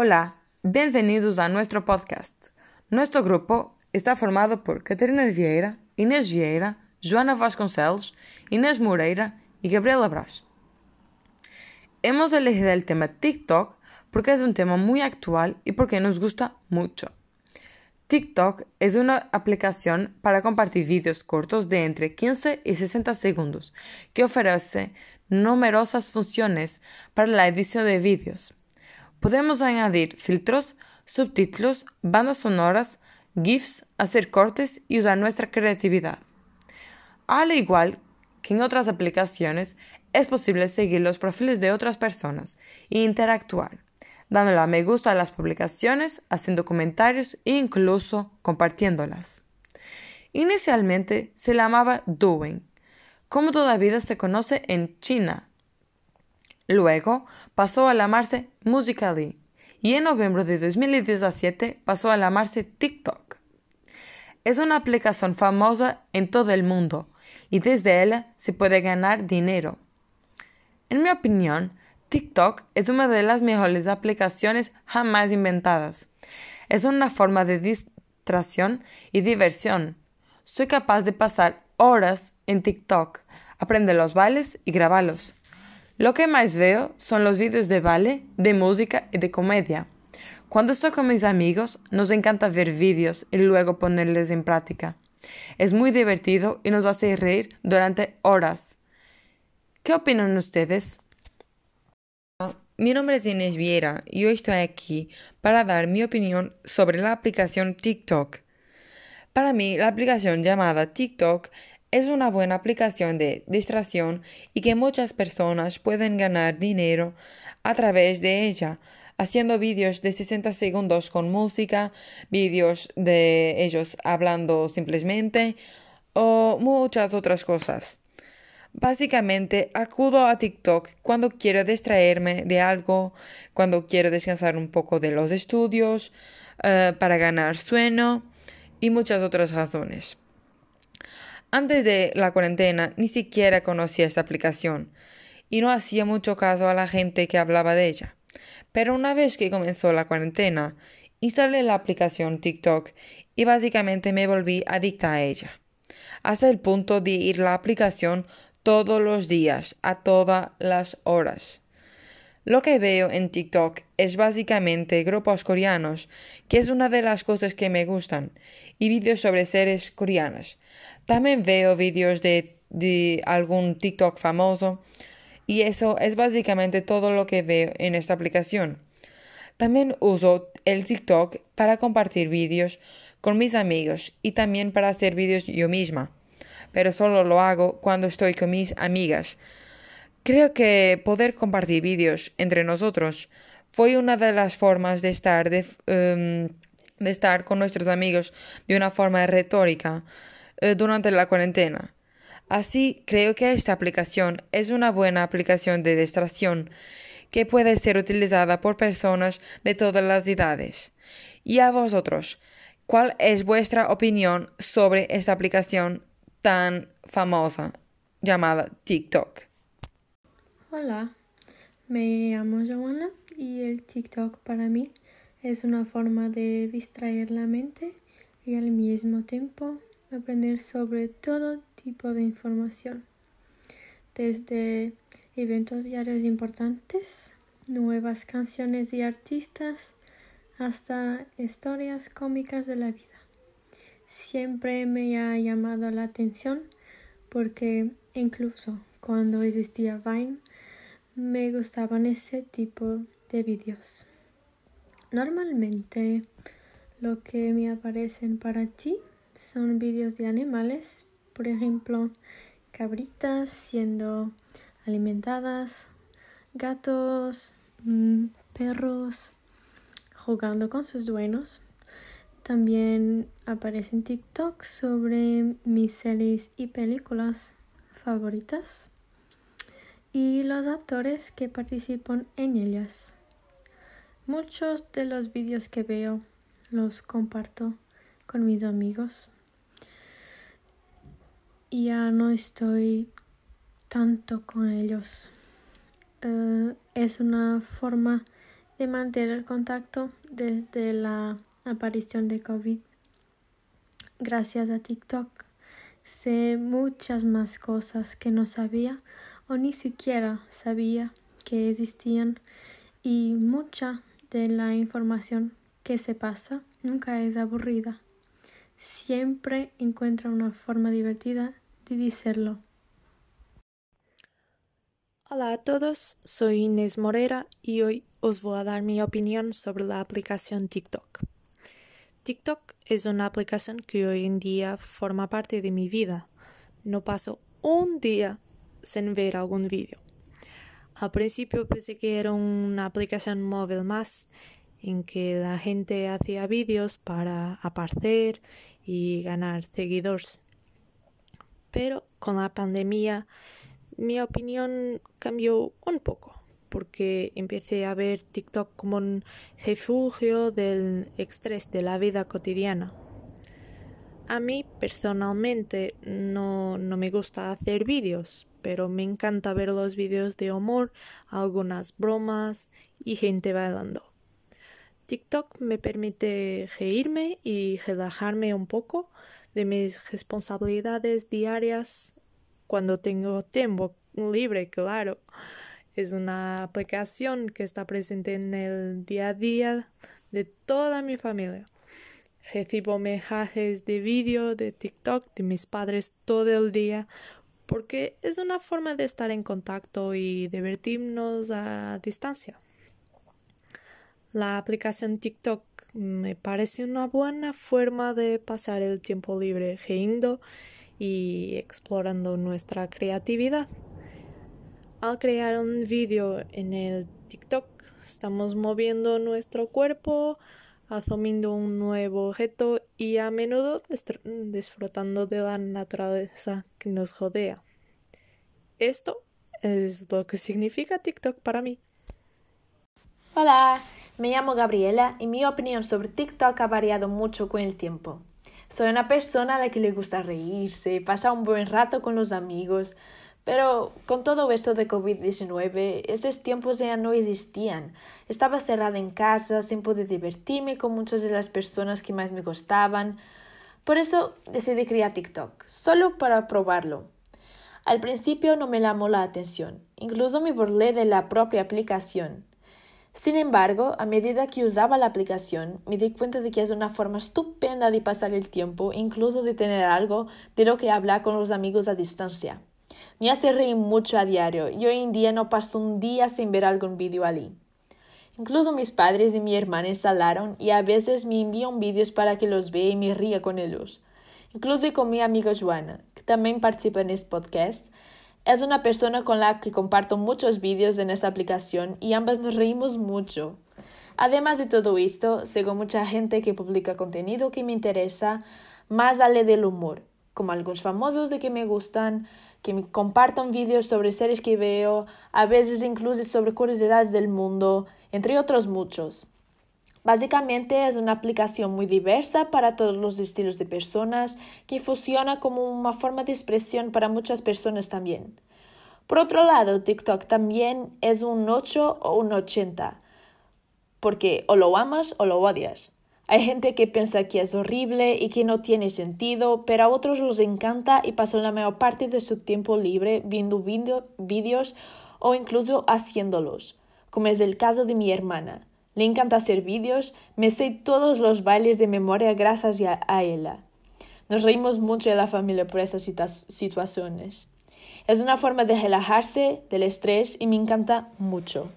Hola, bienvenidos a nuestro podcast. Nuestro grupo está formado por Catarina Vieira, Inês Vieira, Joana Vasconcelos, Inés Moreira y Gabriela Brás. Hemos elegido el tema TikTok porque es un tema muy actual y porque nos gusta mucho. TikTok es una aplicación para compartir vídeos cortos de entre 15 y 60 segundos que ofrece numerosas funciones para la edición de vídeos. Podemos añadir filtros, subtítulos, bandas sonoras, GIFs, hacer cortes y usar nuestra creatividad. Al igual que en otras aplicaciones, es posible seguir los perfiles de otras personas e interactuar, dándole a me gusta a las publicaciones, haciendo comentarios e incluso compartiéndolas. Inicialmente se llamaba Doing, como todavía se conoce en China. Luego pasó a llamarse Musical.ly y en noviembre de 2017 pasó a llamarse TikTok. Es una aplicación famosa en todo el mundo y desde ella se puede ganar dinero. En mi opinión, TikTok es una de las mejores aplicaciones jamás inventadas. Es una forma de distracción y diversión. Soy capaz de pasar horas en TikTok, aprender los bailes y grabarlos. Lo que más veo son los vídeos de baile, de música y de comedia. Cuando estoy con mis amigos, nos encanta ver vídeos y luego ponerles en práctica. Es muy divertido y nos hace reír durante horas. ¿Qué opinan ustedes? Mi nombre es Inés Viera y hoy estoy aquí para dar mi opinión sobre la aplicación TikTok. Para mí, la aplicación llamada TikTok es una buena aplicación de distracción y que muchas personas pueden ganar dinero a través de ella, haciendo vídeos de 60 segundos con música, vídeos de ellos hablando simplemente o muchas otras cosas. Básicamente acudo a TikTok cuando quiero distraerme de algo, cuando quiero descansar un poco de los estudios, eh, para ganar sueño y muchas otras razones. Antes de la cuarentena ni siquiera conocía esta aplicación y no hacía mucho caso a la gente que hablaba de ella. Pero una vez que comenzó la cuarentena, instalé la aplicación TikTok y básicamente me volví adicta a ella, hasta el punto de ir la aplicación todos los días, a todas las horas. Lo que veo en TikTok es básicamente grupos coreanos, que es una de las cosas que me gustan, y vídeos sobre series coreanas. También veo vídeos de, algún TikTok famoso, y eso es básicamente todo lo que veo en esta aplicación. También uso el TikTok para compartir vídeos con mis amigos y también para hacer vídeos yo misma pero solo lo hago cuando estoy con mis amigas. Creo que poder compartir vídeos entre nosotros fue una de las formas de estar, de, em, estar con nuestros amigos de una forma retórica eh, durante la cuarentena. Así creo que esta aplicación es una buena aplicación de distracción que puede ser utilizada por personas de todas las edades. Y a vosotros, ¿cuál es vuestra opinión sobre esta aplicación tan famosa llamada TikTok. Hola, me llamo Joana y el TikTok para mí es una forma de distraer la mente y al mismo tiempo aprender sobre todo tipo de información, desde eventos diarios importantes, nuevas canciones y artistas, hasta historias cómicas de la vida siempre me ha llamado la atención porque incluso cuando existía Vine me gustaban ese tipo de vídeos. Normalmente lo que me aparecen para ti son vídeos de animales, por ejemplo, cabritas siendo alimentadas, gatos, mm, perros jugando con sus dueños también aparece en TikTok sobre mis series y películas favoritas y los actores que participan en ellas. Muchos de los vídeos que veo los comparto con mis amigos. Ya no estoy tanto con ellos. Eh, es una forma de mantener contacto desde la aparición de COVID. Gracias a TikTok sé muchas más cosas que no sabía o ni siquiera sabía que existían y mucha de la información que se pasa nunca es aburrida. Siempre encuentra una forma divertida de decirlo. Hola a todos, soy Inés Morera y hoy os voy a dar mi opinión sobre la aplicación TikTok. TikTok es una aplicación que hoy en día forma parte de mi vida. No paso un día sin ver algún vídeo. Al principio pensé que era una aplicación móvil más en que la gente hacía vídeos para aparecer y ganar seguidores. Pero con la pandemia mi opinión cambió un poco porque empecé a ver TikTok como un refugio del estrés de la vida cotidiana. A mí personalmente no, no me gusta hacer vídeos, pero me encanta ver los vídeos de humor, algunas bromas y gente bailando. TikTok me permite reírme y relajarme un poco de mis responsabilidades diarias cuando tengo tiempo libre, claro. Es una aplicación que está presente en el día a día de toda mi familia. Recibo mensajes de vídeo de TikTok de mis padres todo el día porque es una forma de estar en contacto y divertirnos a distancia. La aplicación TikTok me parece una buena forma de pasar el tiempo libre riendo y explorando nuestra creatividad. Al crear un vídeo en el TikTok, estamos moviendo nuestro cuerpo, asumiendo un nuevo objeto y a menudo disfrutando de la naturaleza que nos rodea. Esto es lo que significa TikTok para mí. Hola, me llamo Gabriela y mi opinión sobre TikTok ha variado mucho con el tiempo. Soy una persona a la que le gusta reírse, pasar un buen rato con los amigos, pero con todo esto de COVID-19, esos tiempos ya no existían. Estaba cerrada en casa, sin poder divertirme con muchas de las personas que más me gustaban. Por eso decidí crear TikTok, solo para probarlo. Al principio no me llamó la atención, incluso me burlé de la propia aplicación. Sin embargo, a medida que usaba la aplicación, me di cuenta de que es una forma estupenda de pasar el tiempo, incluso de tener algo de lo que hablar con los amigos a distancia. Me hace reír mucho a diario y hoy en día no paso un día sin ver algún vídeo allí. Incluso mis padres y mi hermana instalaron y a veces me envían vídeos para que los vea y me ría con ellos. Incluso con mi amiga Joana, que también participa en este podcast, es una persona con la que comparto muchos vídeos en esta aplicación y ambas nos reímos mucho. Además de todo esto, sigo mucha gente que publica contenido que me interesa más allá del humor, como algunos famosos de que me gustan, que me compartan vídeos sobre series que veo, a veces incluso sobre curiosidades del mundo, entre otros muchos. Básicamente es una aplicación muy diversa para todos los estilos de personas que funciona como una forma de expresión para muchas personas también. Por otro lado, TikTok también es un 8 o un 80, porque o lo amas o lo odias. Hay gente que piensa que es horrible y que no tiene sentido, pero a otros les encanta y pasan la mayor parte de su tiempo libre viendo vídeos o incluso haciéndolos, como es el caso de mi hermana. Le encanta hacer vídeos, me sé todos los bailes de memoria gracias a ella. Nos reímos mucho de la familia por esas situaciones. Es una forma de relajarse del estrés y me encanta mucho.